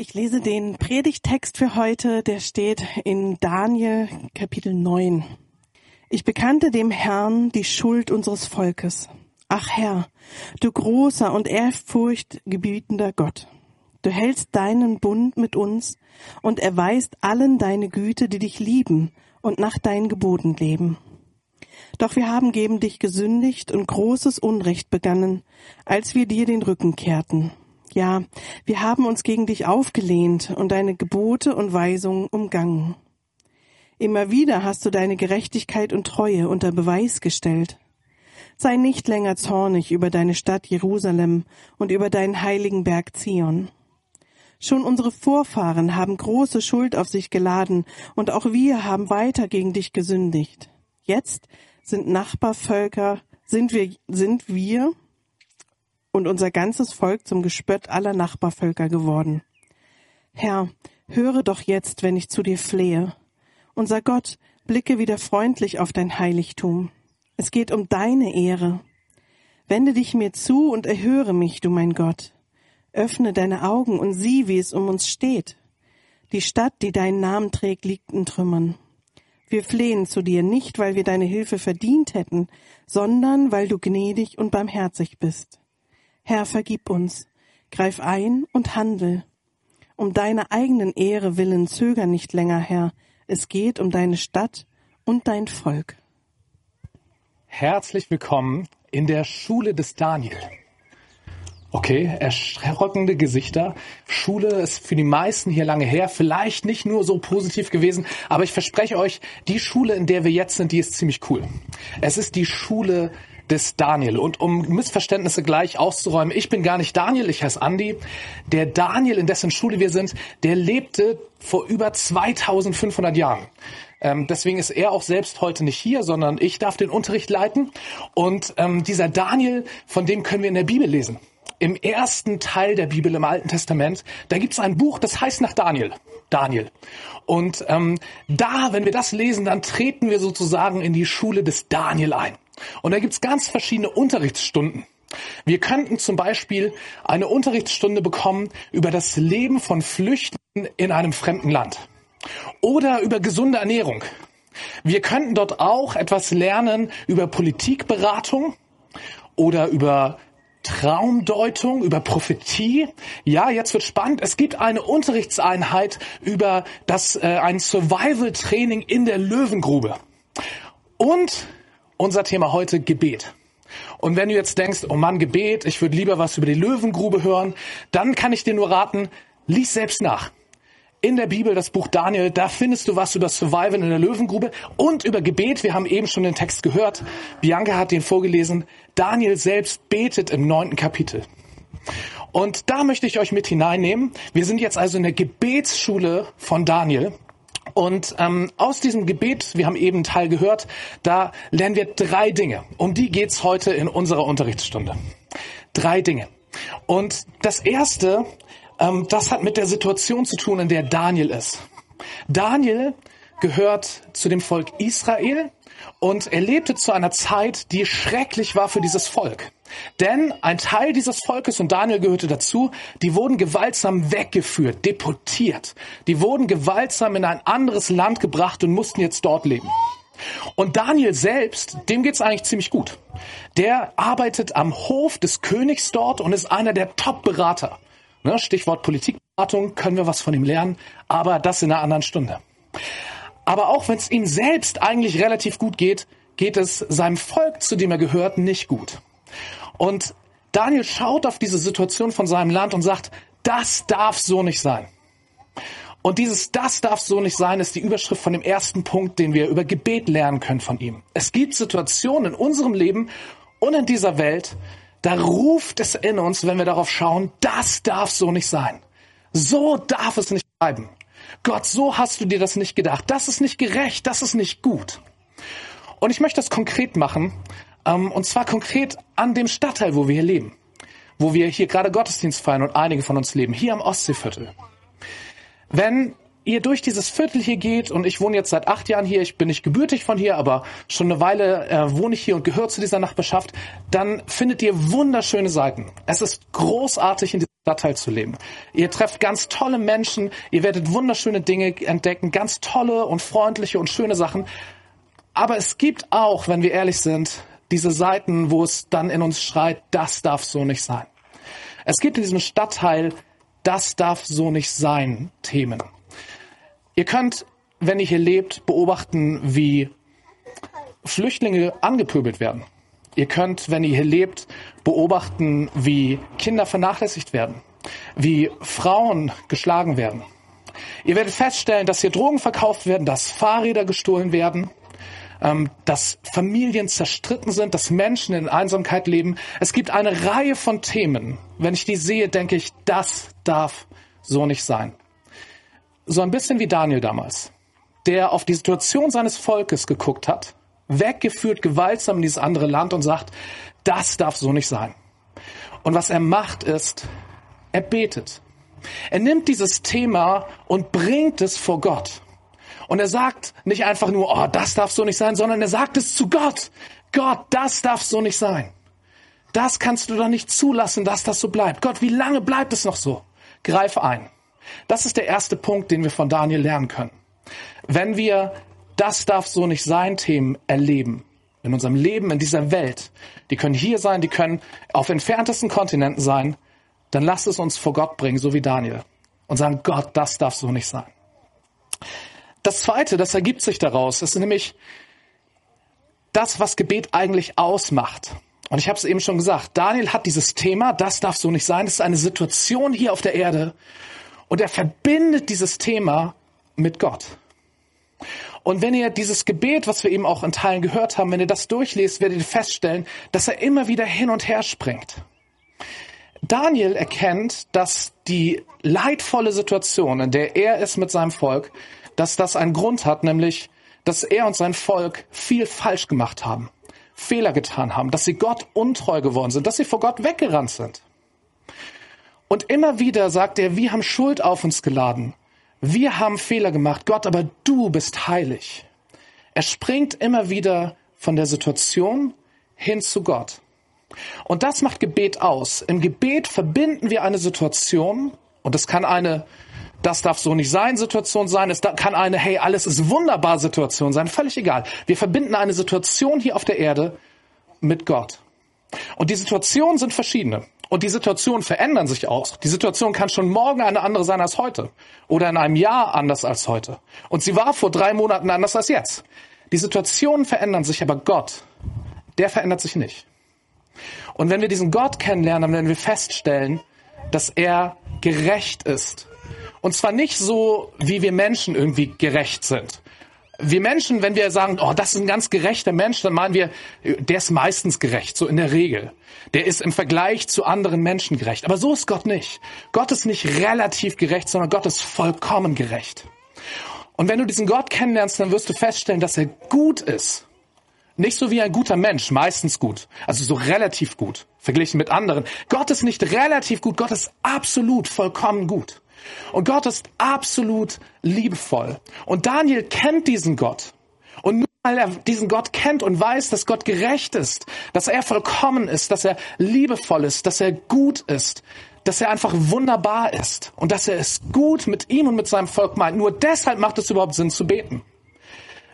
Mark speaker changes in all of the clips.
Speaker 1: Ich lese den Predigtext für heute, der steht in Daniel Kapitel 9. Ich bekannte dem Herrn die Schuld unseres Volkes. Ach Herr, du großer und ehrfurchtgebietender Gott, du hältst deinen Bund mit uns und erweist allen deine Güte, die dich lieben und nach deinen Geboten leben. Doch wir haben gegen dich gesündigt und großes Unrecht begangen, als wir dir den Rücken kehrten. Ja, wir haben uns gegen dich aufgelehnt und deine Gebote und Weisungen umgangen. Immer wieder hast du deine Gerechtigkeit und Treue unter Beweis gestellt. Sei nicht länger zornig über deine Stadt Jerusalem und über deinen heiligen Berg Zion. Schon unsere Vorfahren haben große Schuld auf sich geladen, und auch wir haben weiter gegen dich gesündigt. Jetzt sind Nachbarvölker, sind wir, sind wir und unser ganzes Volk zum Gespött aller Nachbarvölker geworden. Herr, höre doch jetzt, wenn ich zu dir flehe. Unser Gott, blicke wieder freundlich auf dein Heiligtum. Es geht um deine Ehre. Wende dich mir zu und erhöre mich, du mein Gott. Öffne deine Augen und sieh, wie es um uns steht. Die Stadt, die deinen Namen trägt, liegt in Trümmern. Wir flehen zu dir nicht, weil wir deine Hilfe verdient hätten, sondern weil du gnädig und barmherzig bist. Herr, vergib uns, greif ein und handel. Um deiner eigenen Ehre willen zöger nicht länger, Herr. Es geht um deine Stadt und dein Volk.
Speaker 2: Herzlich willkommen in der Schule des Daniel. Okay, erschreckende Gesichter. Schule ist für die meisten hier lange her, vielleicht nicht nur so positiv gewesen, aber ich verspreche euch, die Schule, in der wir jetzt sind, die ist ziemlich cool. Es ist die Schule des Daniel. Und um Missverständnisse gleich auszuräumen, ich bin gar nicht Daniel, ich heiße Andi. Der Daniel, in dessen Schule wir sind, der lebte vor über 2500 Jahren. Ähm, deswegen ist er auch selbst heute nicht hier, sondern ich darf den Unterricht leiten. Und ähm, dieser Daniel, von dem können wir in der Bibel lesen. Im ersten Teil der Bibel im Alten Testament, da gibt es ein Buch, das heißt nach Daniel. Daniel. Und ähm, da, wenn wir das lesen, dann treten wir sozusagen in die Schule des Daniel ein. Und da gibt's ganz verschiedene Unterrichtsstunden. Wir könnten zum Beispiel eine Unterrichtsstunde bekommen über das Leben von Flüchtlingen in einem fremden Land oder über gesunde Ernährung. Wir könnten dort auch etwas lernen über Politikberatung oder über Traumdeutung, über Prophetie. Ja, jetzt wird spannend. Es gibt eine Unterrichtseinheit über das äh, ein Survival Training in der Löwengrube. Und unser Thema heute Gebet. Und wenn du jetzt denkst, oh Mann, Gebet, ich würde lieber was über die Löwengrube hören, dann kann ich dir nur raten, lies selbst nach. In der Bibel, das Buch Daniel, da findest du was über Survival in der Löwengrube und über Gebet. Wir haben eben schon den Text gehört. Bianca hat den vorgelesen. Daniel selbst betet im neunten Kapitel. Und da möchte ich euch mit hineinnehmen. Wir sind jetzt also in der Gebetsschule von Daniel. Und ähm, aus diesem Gebet, wir haben eben einen Teil gehört, da lernen wir drei Dinge. Um die geht's heute in unserer Unterrichtsstunde. Drei Dinge. Und das erste, ähm, das hat mit der Situation zu tun, in der Daniel ist. Daniel gehört zu dem Volk Israel und er lebte zu einer Zeit, die schrecklich war für dieses Volk. Denn ein Teil dieses Volkes, und Daniel gehörte dazu, die wurden gewaltsam weggeführt, deportiert. Die wurden gewaltsam in ein anderes Land gebracht und mussten jetzt dort leben. Und Daniel selbst, dem geht's eigentlich ziemlich gut. Der arbeitet am Hof des Königs dort und ist einer der Top-Berater. Ne, Stichwort Politikberatung, können wir was von ihm lernen, aber das in einer anderen Stunde. Aber auch wenn es ihm selbst eigentlich relativ gut geht, geht es seinem Volk, zu dem er gehört, nicht gut. Und Daniel schaut auf diese Situation von seinem Land und sagt, das darf so nicht sein. Und dieses Das darf so nicht sein ist die Überschrift von dem ersten Punkt, den wir über Gebet lernen können von ihm. Es gibt Situationen in unserem Leben und in dieser Welt, da ruft es in uns, wenn wir darauf schauen, das darf so nicht sein. So darf es nicht bleiben. Gott, so hast du dir das nicht gedacht. Das ist nicht gerecht, das ist nicht gut. Und ich möchte das konkret machen, ähm, und zwar konkret an dem Stadtteil, wo wir hier leben, wo wir hier gerade Gottesdienst feiern und einige von uns leben, hier am Ostseeviertel. Wenn ihr durch dieses Viertel hier geht, und ich wohne jetzt seit acht Jahren hier, ich bin nicht gebürtig von hier, aber schon eine Weile äh, wohne ich hier und gehöre zu dieser Nachbarschaft, dann findet ihr wunderschöne Seiten. Es ist großartig in dieser Stadtteil zu leben. Ihr trefft ganz tolle Menschen, ihr werdet wunderschöne Dinge entdecken, ganz tolle und freundliche und schöne Sachen. Aber es gibt auch, wenn wir ehrlich sind, diese Seiten, wo es dann in uns schreit, das darf so nicht sein. Es gibt in diesem Stadtteil, das darf so nicht sein, Themen. Ihr könnt, wenn ihr hier lebt, beobachten, wie Flüchtlinge angepöbelt werden. Ihr könnt, wenn ihr hier lebt, beobachten, wie Kinder vernachlässigt werden, wie Frauen geschlagen werden. Ihr werdet feststellen, dass hier Drogen verkauft werden, dass Fahrräder gestohlen werden, ähm, dass Familien zerstritten sind, dass Menschen in Einsamkeit leben. Es gibt eine Reihe von Themen. Wenn ich die sehe, denke ich, das darf so nicht sein. So ein bisschen wie Daniel damals, der auf die Situation seines Volkes geguckt hat, weggeführt gewaltsam in dieses andere Land und sagt, das darf so nicht sein. Und was er macht ist, er betet. Er nimmt dieses Thema und bringt es vor Gott. Und er sagt nicht einfach nur, oh, das darf so nicht sein, sondern er sagt es zu Gott. Gott, das darf so nicht sein. Das kannst du doch nicht zulassen, dass das so bleibt. Gott, wie lange bleibt es noch so? Greif ein. Das ist der erste Punkt, den wir von Daniel lernen können. Wenn wir das darf so nicht sein Themen erleben, in unserem Leben, in dieser Welt, die können hier sein, die können auf entferntesten Kontinenten sein, dann lasst es uns vor Gott bringen, so wie Daniel, und sagen, Gott, das darf so nicht sein. Das Zweite, das ergibt sich daraus, ist nämlich das, was Gebet eigentlich ausmacht. Und ich habe es eben schon gesagt, Daniel hat dieses Thema, das darf so nicht sein, das ist eine Situation hier auf der Erde. Und er verbindet dieses Thema mit Gott. Und wenn ihr dieses Gebet, was wir eben auch in Teilen gehört haben, wenn ihr das durchlest, werdet ihr feststellen, dass er immer wieder hin und her springt. Daniel erkennt, dass die leidvolle Situation, in der er ist mit seinem Volk, dass das einen Grund hat, nämlich, dass er und sein Volk viel falsch gemacht haben, Fehler getan haben, dass sie Gott untreu geworden sind, dass sie vor Gott weggerannt sind. Und immer wieder sagt er, wir haben Schuld auf uns geladen. Wir haben Fehler gemacht, Gott, aber du bist heilig. Er springt immer wieder von der Situation hin zu Gott. Und das macht Gebet aus. Im Gebet verbinden wir eine Situation, und das kann eine das darf so nicht sein Situation sein. Es kann eine, hey, alles ist wunderbar Situation sein. Völlig egal. Wir verbinden eine Situation hier auf der Erde mit Gott. Und die Situationen sind verschiedene. Und die Situationen verändern sich auch. Die Situation kann schon morgen eine andere sein als heute. Oder in einem Jahr anders als heute. Und sie war vor drei Monaten anders als jetzt. Die Situationen verändern sich, aber Gott, der verändert sich nicht. Und wenn wir diesen Gott kennenlernen, dann werden wir feststellen, dass er gerecht ist und zwar nicht so, wie wir Menschen irgendwie gerecht sind. Wir Menschen, wenn wir sagen, oh, das ist ein ganz gerechter Mensch, dann meinen wir, der ist meistens gerecht, so in der Regel. Der ist im Vergleich zu anderen Menschen gerecht. Aber so ist Gott nicht. Gott ist nicht relativ gerecht, sondern Gott ist vollkommen gerecht. Und wenn du diesen Gott kennenlernst, dann wirst du feststellen, dass er gut ist. Nicht so wie ein guter Mensch, meistens gut. Also so relativ gut, verglichen mit anderen. Gott ist nicht relativ gut, Gott ist absolut vollkommen gut. Und Gott ist absolut liebevoll. Und Daniel kennt diesen Gott. Und nur weil er diesen Gott kennt und weiß, dass Gott gerecht ist, dass er vollkommen ist, dass er liebevoll ist, dass er gut ist, dass er einfach wunderbar ist und dass er es gut mit ihm und mit seinem Volk meint. Nur deshalb macht es überhaupt Sinn zu beten.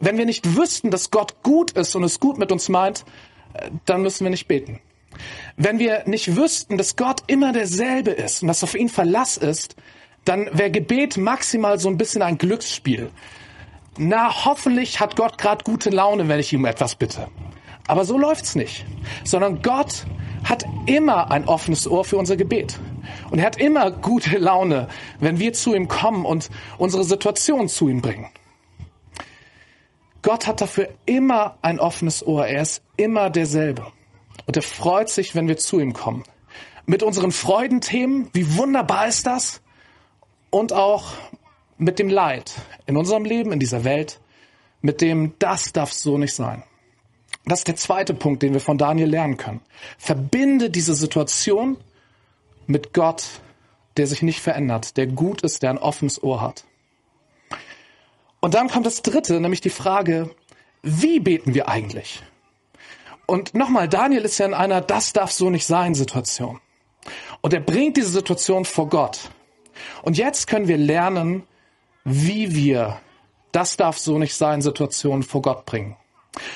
Speaker 2: Wenn wir nicht wüssten, dass Gott gut ist und es gut mit uns meint, dann müssen wir nicht beten. Wenn wir nicht wüssten, dass Gott immer derselbe ist und dass auf ihn Verlass ist, dann wäre Gebet maximal so ein bisschen ein Glücksspiel. Na, hoffentlich hat Gott gerade gute Laune, wenn ich ihm etwas bitte. Aber so läuft's nicht. Sondern Gott hat immer ein offenes Ohr für unser Gebet. Und er hat immer gute Laune, wenn wir zu ihm kommen und unsere Situation zu ihm bringen. Gott hat dafür immer ein offenes Ohr. Er ist immer derselbe. Und er freut sich, wenn wir zu ihm kommen. Mit unseren Freudenthemen, wie wunderbar ist das? Und auch mit dem Leid in unserem Leben, in dieser Welt, mit dem das darf so nicht sein. Das ist der zweite Punkt, den wir von Daniel lernen können. Verbinde diese Situation mit Gott, der sich nicht verändert, der gut ist, der ein offenes Ohr hat. Und dann kommt das dritte, nämlich die Frage, wie beten wir eigentlich? Und nochmal, Daniel ist ja in einer Das darf so nicht sein Situation. Und er bringt diese Situation vor Gott. Und jetzt können wir lernen, wie wir das darf so nicht sein, Situationen vor Gott bringen.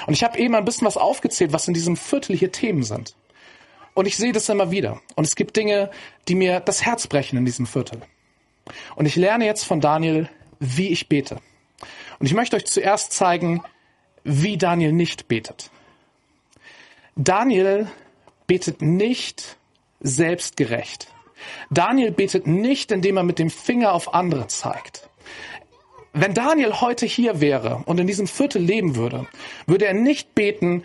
Speaker 2: Und ich habe eben ein bisschen was aufgezählt, was in diesem Viertel hier Themen sind. Und ich sehe das immer wieder. Und es gibt Dinge, die mir das Herz brechen in diesem Viertel. Und ich lerne jetzt von Daniel, wie ich bete. Und ich möchte euch zuerst zeigen, wie Daniel nicht betet. Daniel betet nicht selbstgerecht. Daniel betet nicht, indem er mit dem Finger auf andere zeigt. Wenn Daniel heute hier wäre und in diesem Viertel leben würde, würde er nicht beten,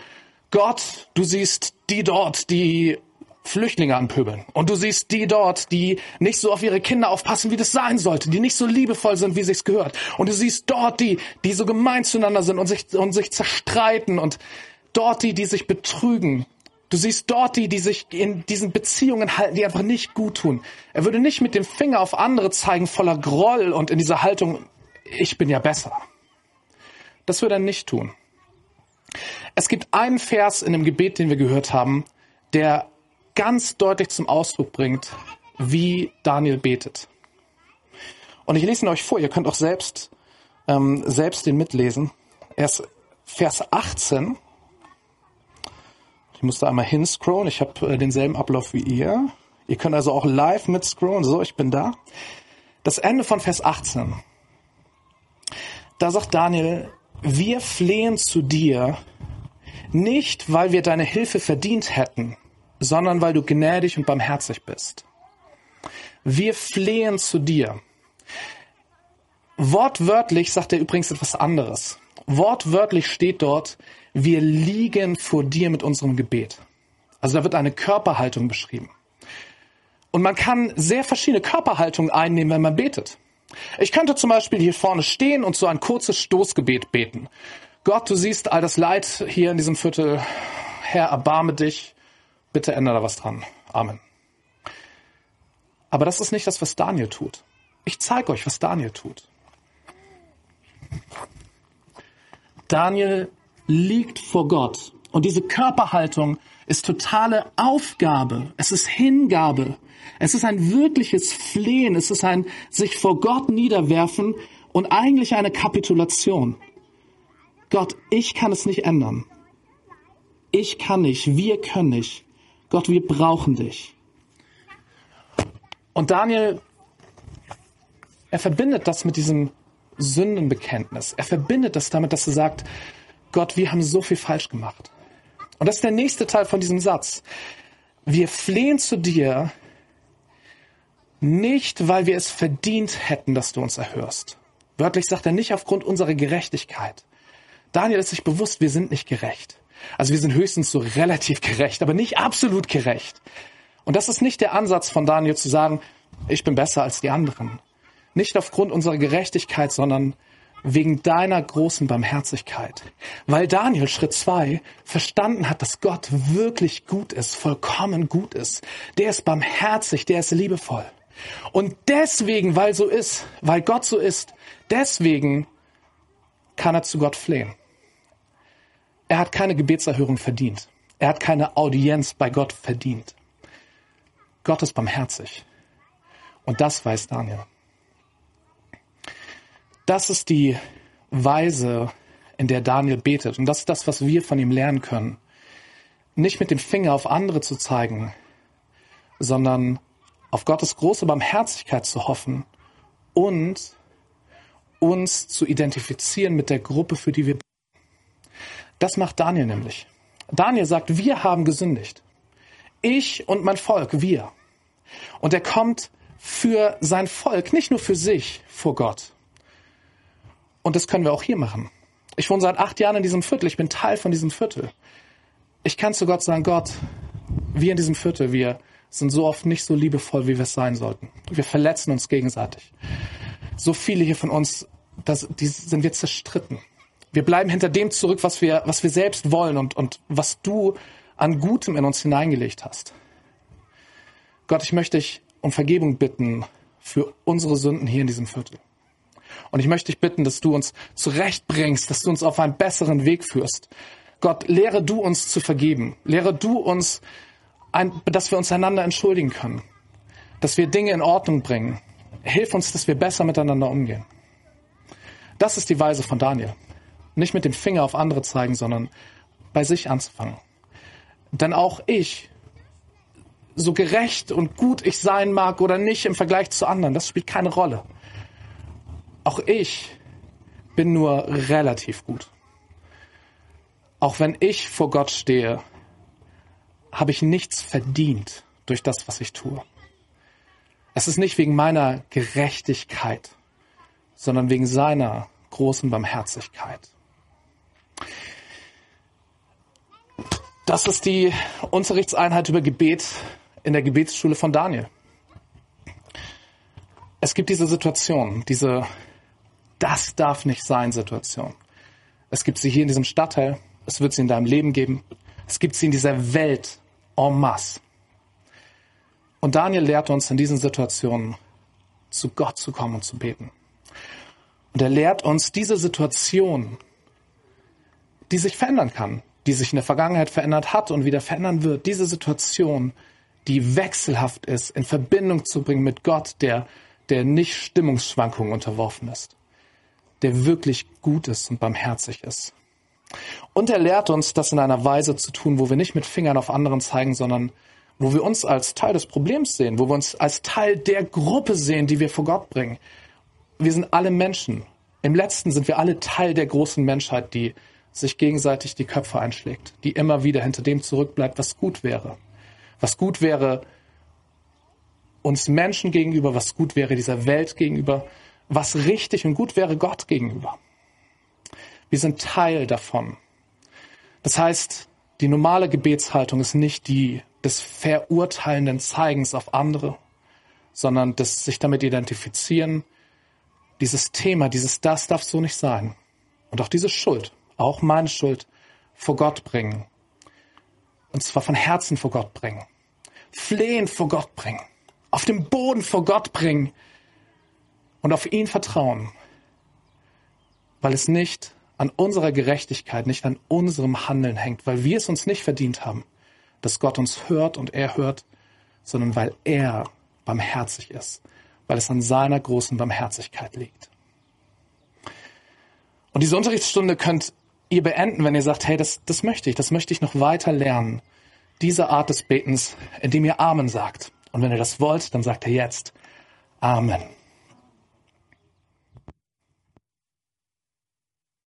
Speaker 2: Gott, du siehst die dort, die Flüchtlinge anpöbeln. Und du siehst die dort, die nicht so auf ihre Kinder aufpassen, wie das sein sollte, die nicht so liebevoll sind, wie sich's gehört. Und du siehst dort die, die so gemein zueinander sind und sich, und sich zerstreiten und dort die, die sich betrügen. Du siehst dort die, die sich in diesen Beziehungen halten, die einfach nicht gut tun. Er würde nicht mit dem Finger auf andere zeigen, voller Groll und in dieser Haltung, ich bin ja besser. Das würde er nicht tun. Es gibt einen Vers in dem Gebet, den wir gehört haben, der ganz deutlich zum Ausdruck bringt, wie Daniel betet. Und ich lese ihn euch vor, ihr könnt auch selbst, ähm, selbst den mitlesen. Erst Vers 18. Ich musste einmal hinscrollen, ich habe äh, denselben Ablauf wie ihr. Ihr könnt also auch live mitscrollen. So, ich bin da. Das Ende von Vers 18. Da sagt Daniel, wir flehen zu dir, nicht weil wir deine Hilfe verdient hätten, sondern weil du gnädig und barmherzig bist. Wir flehen zu dir. Wortwörtlich sagt er übrigens etwas anderes. Wortwörtlich steht dort, wir liegen vor dir mit unserem Gebet. Also da wird eine Körperhaltung beschrieben. Und man kann sehr verschiedene Körperhaltungen einnehmen, wenn man betet. Ich könnte zum Beispiel hier vorne stehen und so ein kurzes Stoßgebet beten. Gott, du siehst all das Leid hier in diesem Viertel. Herr, erbarme dich. Bitte ändere da was dran. Amen. Aber das ist nicht das, was Daniel tut. Ich zeige euch, was Daniel tut. Daniel liegt vor Gott. Und diese Körperhaltung ist totale Aufgabe. Es ist Hingabe. Es ist ein wirkliches Flehen. Es ist ein sich vor Gott niederwerfen und eigentlich eine Kapitulation. Gott, ich kann es nicht ändern. Ich kann nicht. Wir können nicht. Gott, wir brauchen dich. Und Daniel, er verbindet das mit diesem Sündenbekenntnis. Er verbindet das damit, dass er sagt, Gott, wir haben so viel falsch gemacht. Und das ist der nächste Teil von diesem Satz. Wir flehen zu dir nicht, weil wir es verdient hätten, dass du uns erhörst. Wörtlich sagt er nicht aufgrund unserer Gerechtigkeit. Daniel ist sich bewusst, wir sind nicht gerecht. Also wir sind höchstens so relativ gerecht, aber nicht absolut gerecht. Und das ist nicht der Ansatz von Daniel zu sagen, ich bin besser als die anderen. Nicht aufgrund unserer Gerechtigkeit, sondern wegen deiner großen Barmherzigkeit. Weil Daniel, Schritt zwei, verstanden hat, dass Gott wirklich gut ist, vollkommen gut ist. Der ist barmherzig, der ist liebevoll. Und deswegen, weil so ist, weil Gott so ist, deswegen kann er zu Gott flehen. Er hat keine Gebetserhörung verdient. Er hat keine Audienz bei Gott verdient. Gott ist barmherzig. Und das weiß Daniel. Das ist die Weise, in der Daniel betet. Und das ist das, was wir von ihm lernen können. Nicht mit dem Finger auf andere zu zeigen, sondern auf Gottes große Barmherzigkeit zu hoffen und uns zu identifizieren mit der Gruppe, für die wir beten. Das macht Daniel nämlich. Daniel sagt, wir haben gesündigt. Ich und mein Volk, wir. Und er kommt für sein Volk, nicht nur für sich vor Gott. Und das können wir auch hier machen. Ich wohne seit acht Jahren in diesem Viertel. Ich bin Teil von diesem Viertel. Ich kann zu Gott sagen, Gott, wir in diesem Viertel, wir sind so oft nicht so liebevoll, wie wir es sein sollten. Wir verletzen uns gegenseitig. So viele hier von uns, das, die sind wir zerstritten. Wir bleiben hinter dem zurück, was wir, was wir selbst wollen und, und was du an Gutem in uns hineingelegt hast. Gott, ich möchte dich um Vergebung bitten für unsere Sünden hier in diesem Viertel. Und ich möchte dich bitten, dass du uns zurechtbringst, dass du uns auf einen besseren Weg führst. Gott, lehre du uns zu vergeben. Lehre du uns, dass wir uns einander entschuldigen können. dass wir Dinge in Ordnung bringen. Hilf uns, dass wir besser miteinander umgehen. Das ist die Weise von Daniel. Nicht mit dem Finger auf andere zeigen, sondern bei sich anzufangen. Denn auch ich, so gerecht und gut ich sein mag oder nicht im Vergleich zu anderen, das spielt keine Rolle. Auch ich bin nur relativ gut. Auch wenn ich vor Gott stehe, habe ich nichts verdient durch das, was ich tue. Es ist nicht wegen meiner Gerechtigkeit, sondern wegen seiner großen Barmherzigkeit. Das ist die Unterrichtseinheit über Gebet in der Gebetsschule von Daniel. Es gibt diese Situation, diese Das darf nicht sein Situation. Es gibt sie hier in diesem Stadtteil, es wird sie in deinem Leben geben, es gibt sie in dieser Welt en masse. Und Daniel lehrt uns in diesen Situationen, zu Gott zu kommen und zu beten. Und er lehrt uns diese Situation, die sich verändern kann, die sich in der Vergangenheit verändert hat und wieder verändern wird, diese Situation, die wechselhaft ist, in Verbindung zu bringen mit Gott, der, der nicht Stimmungsschwankungen unterworfen ist, der wirklich gut ist und barmherzig ist. Und er lehrt uns, das in einer Weise zu tun, wo wir nicht mit Fingern auf anderen zeigen, sondern wo wir uns als Teil des Problems sehen, wo wir uns als Teil der Gruppe sehen, die wir vor Gott bringen. Wir sind alle Menschen. Im letzten sind wir alle Teil der großen Menschheit, die sich gegenseitig die Köpfe einschlägt, die immer wieder hinter dem zurückbleibt, was gut wäre. Was gut wäre uns Menschen gegenüber, was gut wäre dieser Welt gegenüber, was richtig und gut wäre Gott gegenüber. Wir sind Teil davon. Das heißt, die normale Gebetshaltung ist nicht die des verurteilenden Zeigens auf andere, sondern des sich damit identifizieren, dieses Thema, dieses das darf so nicht sein. Und auch diese Schuld, auch meine Schuld, vor Gott bringen. Und zwar von Herzen vor Gott bringen. Flehen vor Gott bringen. Auf dem Boden vor Gott bringen. Und auf ihn vertrauen. Weil es nicht an unserer Gerechtigkeit, nicht an unserem Handeln hängt, weil wir es uns nicht verdient haben, dass Gott uns hört und er hört, sondern weil er barmherzig ist, weil es an seiner großen Barmherzigkeit liegt. Und diese Unterrichtsstunde könnt ihr beenden, wenn ihr sagt, hey, das, das möchte ich, das möchte ich noch weiter lernen. Diese Art des Betens, indem ihr Amen sagt. Und wenn ihr das wollt, dann sagt ihr jetzt Amen.